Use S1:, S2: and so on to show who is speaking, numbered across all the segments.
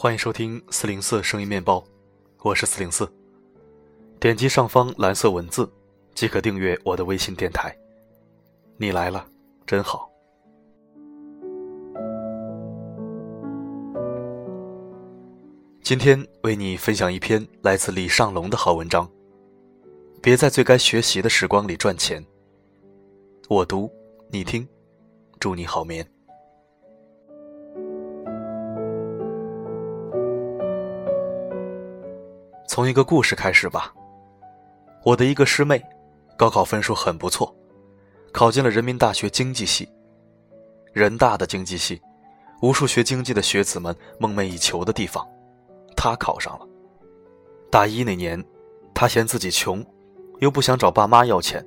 S1: 欢迎收听四零四声音面包，我是四零四。点击上方蓝色文字，即可订阅我的微信电台。你来了，真好。今天为你分享一篇来自李尚龙的好文章。别在最该学习的时光里赚钱。我读，你听，祝你好眠。从一个故事开始吧。我的一个师妹，高考分数很不错，考进了人民大学经济系。人大的经济系，无数学经济的学子们梦寐以求的地方，她考上了。大一那年，她嫌自己穷。又不想找爸妈要钱，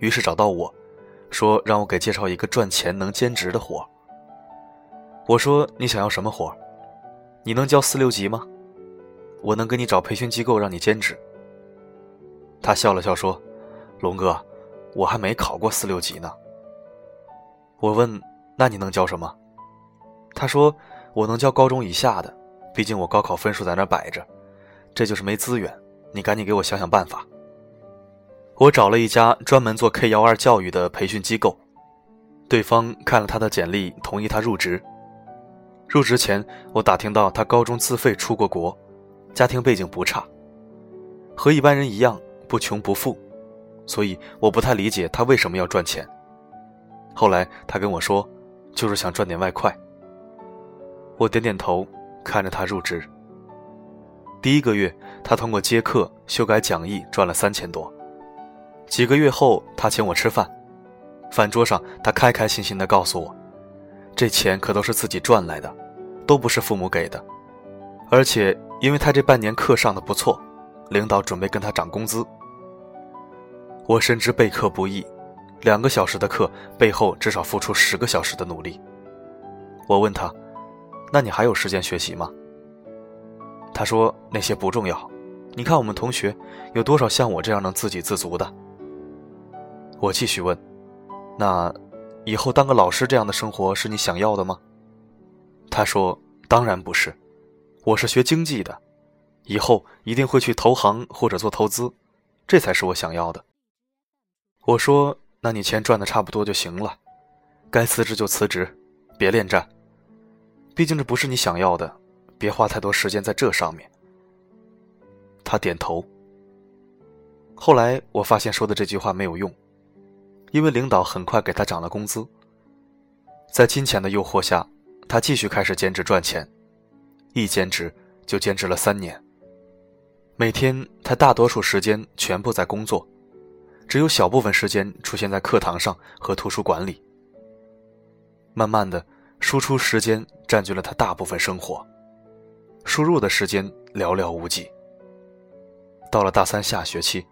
S1: 于是找到我，说让我给介绍一个赚钱能兼职的活。我说你想要什么活？你能教四六级吗？我能给你找培训机构让你兼职。他笑了笑说：“龙哥，我还没考过四六级呢。”我问：“那你能教什么？”他说：“我能教高中以下的，毕竟我高考分数在那摆着，这就是没资源。你赶紧给我想想办法。”我找了一家专门做 K 幺二教育的培训机构，对方看了他的简历，同意他入职。入职前，我打听到他高中自费出过国，家庭背景不差，和一般人一样不穷不富，所以我不太理解他为什么要赚钱。后来他跟我说，就是想赚点外快。我点点头，看着他入职。第一个月，他通过接课、修改讲义赚了三千多。几个月后，他请我吃饭，饭桌上他开开心心地告诉我，这钱可都是自己赚来的，都不是父母给的，而且因为他这半年课上的不错，领导准备跟他涨工资。我深知备课不易，两个小时的课背后至少付出十个小时的努力。我问他：“那你还有时间学习吗？”他说：“那些不重要，你看我们同学有多少像我这样能自给自足的。”我继续问：“那以后当个老师这样的生活是你想要的吗？”他说：“当然不是，我是学经济的，以后一定会去投行或者做投资，这才是我想要的。”我说：“那你钱赚的差不多就行了，该辞职就辞职，别恋战。毕竟这不是你想要的，别花太多时间在这上面。”他点头。后来我发现说的这句话没有用。因为领导很快给他涨了工资，在金钱的诱惑下，他继续开始兼职赚钱，一兼职就兼职了三年。每天他大多数时间全部在工作，只有小部分时间出现在课堂上和图书馆里。慢慢的，输出时间占据了他大部分生活，输入的时间寥寥无几。到了大三下学期，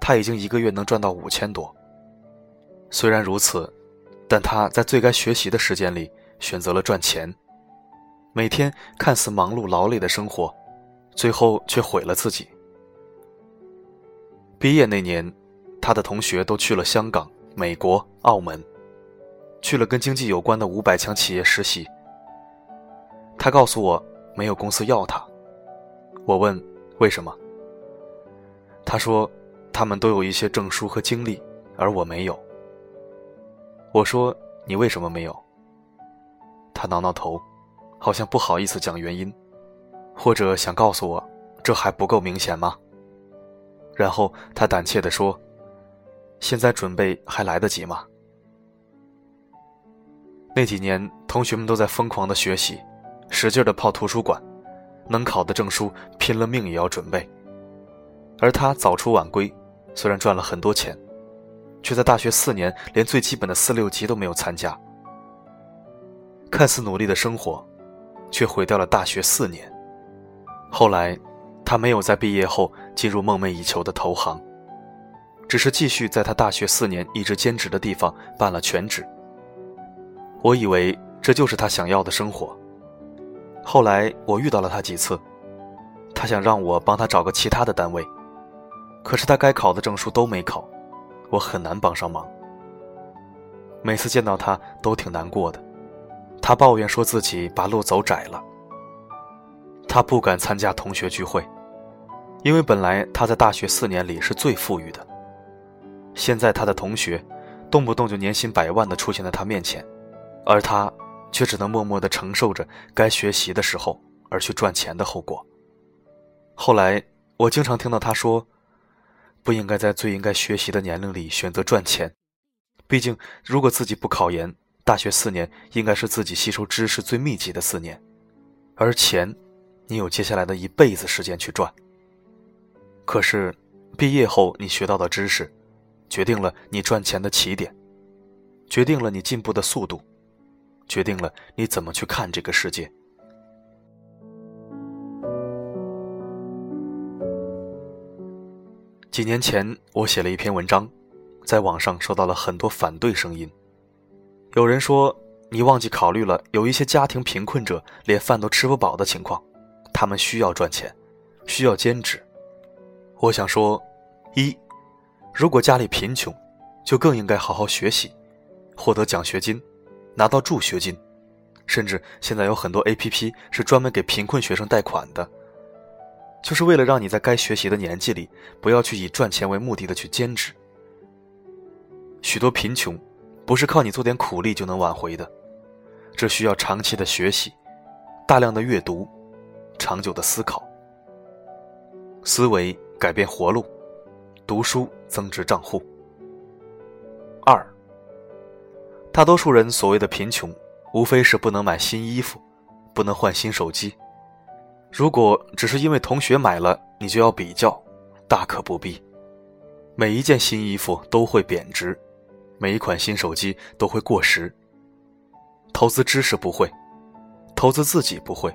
S1: 他已经一个月能赚到五千多。虽然如此，但他在最该学习的时间里选择了赚钱。每天看似忙碌劳累的生活，最后却毁了自己。毕业那年，他的同学都去了香港、美国、澳门，去了跟经济有关的五百强企业实习。他告诉我，没有公司要他。我问为什么？他说，他们都有一些证书和经历，而我没有。我说：“你为什么没有？”他挠挠头，好像不好意思讲原因，或者想告诉我，这还不够明显吗？然后他胆怯地说：“现在准备还来得及吗？”那几年，同学们都在疯狂的学习，使劲的泡图书馆，能考的证书拼了命也要准备，而他早出晚归，虽然赚了很多钱。却在大学四年连最基本的四六级都没有参加，看似努力的生活，却毁掉了大学四年。后来，他没有在毕业后进入梦寐以求的投行，只是继续在他大学四年一直兼职的地方办了全职。我以为这就是他想要的生活。后来我遇到了他几次，他想让我帮他找个其他的单位，可是他该考的证书都没考。我很难帮上忙。每次见到他都挺难过的，他抱怨说自己把路走窄了。他不敢参加同学聚会，因为本来他在大学四年里是最富裕的。现在他的同学，动不动就年薪百万的出现在他面前，而他却只能默默的承受着该学习的时候而去赚钱的后果。后来我经常听到他说，不应该在最应该学习的年龄里选择赚钱，毕竟如果自己不考研，大学四年应该是自己吸收知识最密集的四年，而钱。你有接下来的一辈子时间去赚。可是，毕业后你学到的知识，决定了你赚钱的起点，决定了你进步的速度，决定了你怎么去看这个世界。几年前，我写了一篇文章，在网上收到了很多反对声音。有人说，你忘记考虑了有一些家庭贫困者连饭都吃不饱的情况。他们需要赚钱，需要兼职。我想说，一，如果家里贫穷，就更应该好好学习，获得奖学金，拿到助学金，甚至现在有很多 A.P.P 是专门给贫困学生贷款的，就是为了让你在该学习的年纪里，不要去以赚钱为目的的去兼职。许多贫穷，不是靠你做点苦力就能挽回的，这需要长期的学习，大量的阅读。长久的思考，思维改变活路，读书增值账户。二，大多数人所谓的贫穷，无非是不能买新衣服，不能换新手机。如果只是因为同学买了，你就要比较，大可不必。每一件新衣服都会贬值，每一款新手机都会过时。投资知识不会，投资自己不会。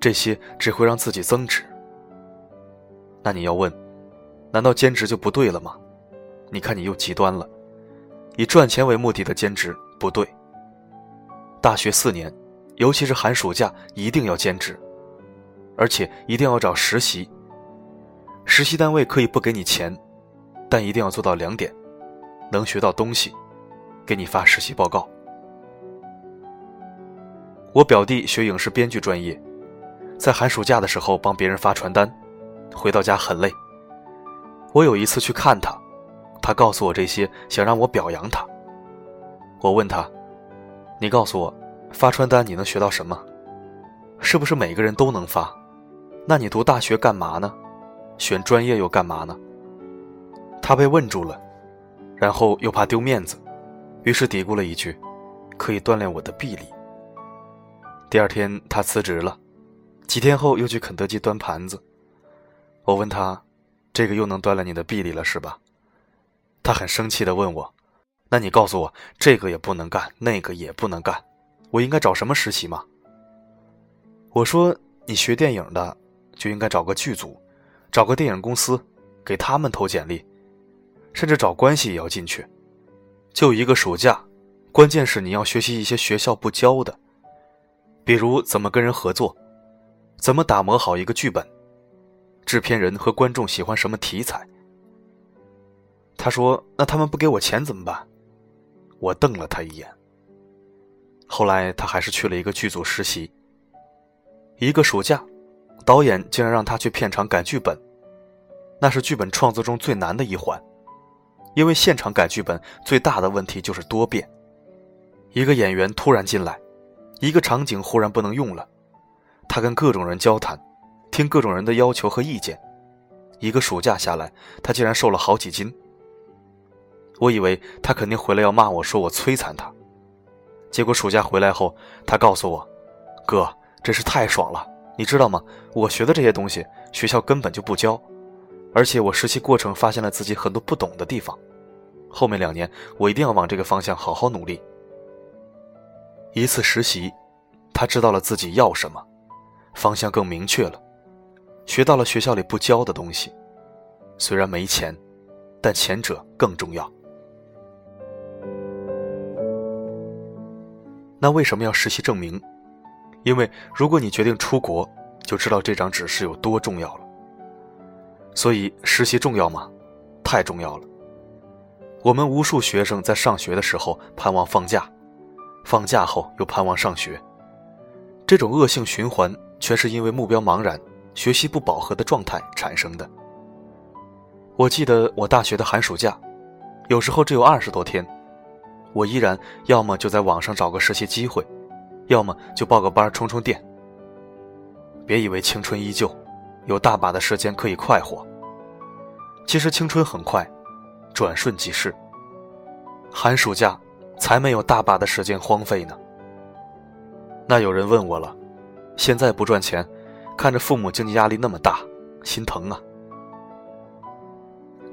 S1: 这些只会让自己增值。那你要问，难道兼职就不对了吗？你看你又极端了，以赚钱为目的的兼职不对。大学四年，尤其是寒暑假，一定要兼职，而且一定要找实习。实习单位可以不给你钱，但一定要做到两点：能学到东西，给你发实习报告。我表弟学影视编剧专业。在寒暑假的时候帮别人发传单，回到家很累。我有一次去看他，他告诉我这些，想让我表扬他。我问他：“你告诉我，发传单你能学到什么？是不是每个人都能发？那你读大学干嘛呢？选专业又干嘛呢？”他被问住了，然后又怕丢面子，于是嘀咕了一句：“可以锻炼我的臂力。”第二天他辞职了。几天后又去肯德基端盘子，我问他：“这个又能锻炼你的臂力了是吧？”他很生气地问我：“那你告诉我，这个也不能干，那个也不能干，我应该找什么实习吗？”我说：“你学电影的，就应该找个剧组，找个电影公司，给他们投简历，甚至找关系也要进去。就一个暑假，关键是你要学习一些学校不教的，比如怎么跟人合作。”怎么打磨好一个剧本？制片人和观众喜欢什么题材？他说：“那他们不给我钱怎么办？”我瞪了他一眼。后来他还是去了一个剧组实习。一个暑假，导演竟然让他去片场改剧本，那是剧本创作中最难的一环，因为现场改剧本最大的问题就是多变。一个演员突然进来，一个场景忽然不能用了。他跟各种人交谈，听各种人的要求和意见，一个暑假下来，他竟然瘦了好几斤。我以为他肯定回来要骂我说我摧残他，结果暑假回来后，他告诉我：“哥，真是太爽了，你知道吗？我学的这些东西，学校根本就不教，而且我实习过程发现了自己很多不懂的地方，后面两年我一定要往这个方向好好努力。”一次实习，他知道了自己要什么。方向更明确了，学到了学校里不教的东西。虽然没钱，但前者更重要。那为什么要实习证明？因为如果你决定出国，就知道这张纸是有多重要了。所以实习重要吗？太重要了。我们无数学生在上学的时候盼望放假，放假后又盼望上学，这种恶性循环。全是因为目标茫然、学习不饱和的状态产生的。我记得我大学的寒暑假，有时候只有二十多天，我依然要么就在网上找个实习机会，要么就报个班充充电。别以为青春依旧，有大把的时间可以快活。其实青春很快，转瞬即逝。寒暑假才没有大把的时间荒废呢。那有人问我了，现在不赚钱，看着父母经济压力那么大，心疼啊。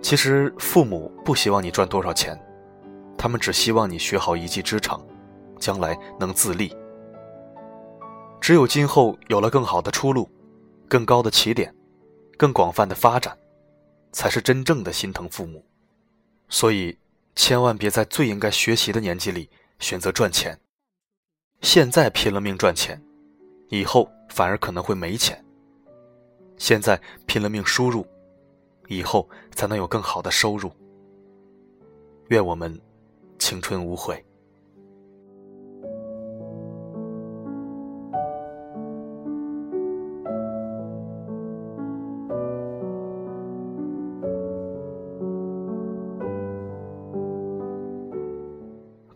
S1: 其实父母不希望你赚多少钱，他们只希望你学好一技之长，将来能自立。只有今后有了更好的出路，更高的起点，更广泛的发展，才是真正的心疼父母。所以，千万别在最应该学习的年纪里选择赚钱。现在拼了命赚钱，以后反而可能会没钱。现在拼了命输入。以后才能有更好的收入。愿我们青春无悔。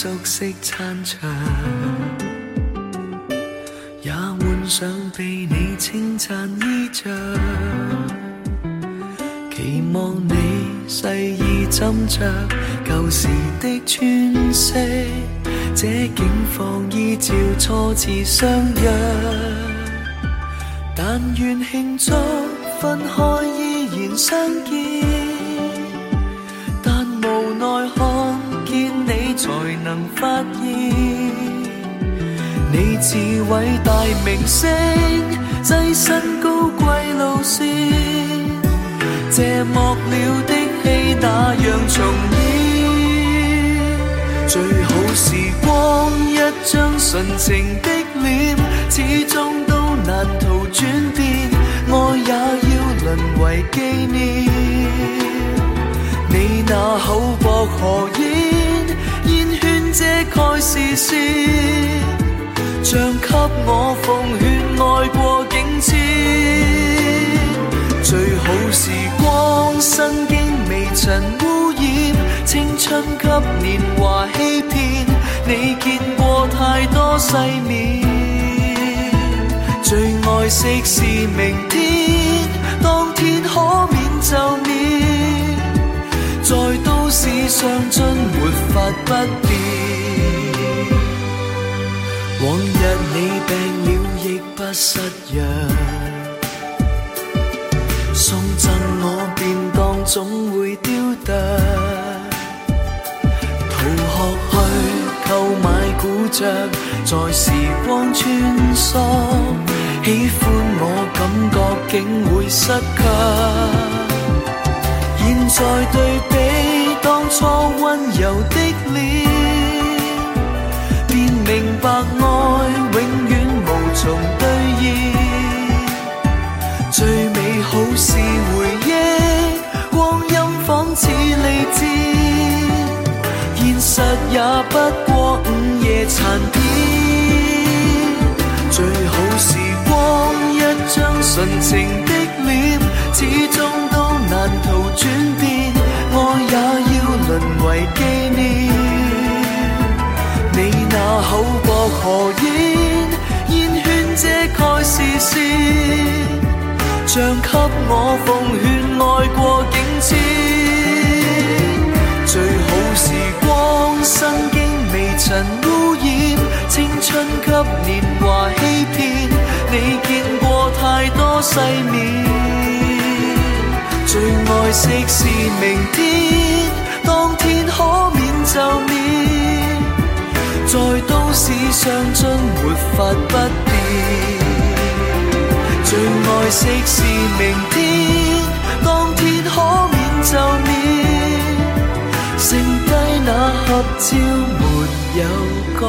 S2: 熟悉餐长，也换上被你称赞衣着，期望你细意斟酌旧时的穿饰，这景况依照初次相约。但愿庆祝分开依然相见，似伟大明星，跻身高贵路线，这幕了的戏那样重演。最好时光一张纯情的脸，始终都难逃转变，爱也要沦为纪念。你那厚薄荷烟，烟圈遮盖视线。像给我奉劝爱过境迁，最好时光身经未尘污染，青春给年华欺骗，你见过太多世面，最爱惜是明天，当天可免就免，在都市上尽没法不变。往日你病了亦不失约，送赠我便当总会丢掉。逃学去购买古着，在时光穿梭，喜欢我感觉竟会失却。现在对比当初温柔的脸。好是回忆，光阴仿似利剑，现实也不过午夜残片。最好时光一张纯情的脸，始终都难逃转变，爱也要沦为纪念。你那口薄荷烟，烟圈遮盖视线，像我奉劝爱过境迁。最好时光身经未曾污染，青春给年华欺骗，你见过太多世面，最爱惜是明天，当天可免就免。在都市傷盡沒法不變。爱惜是明天，当天可免就免，剩低那合照没有改。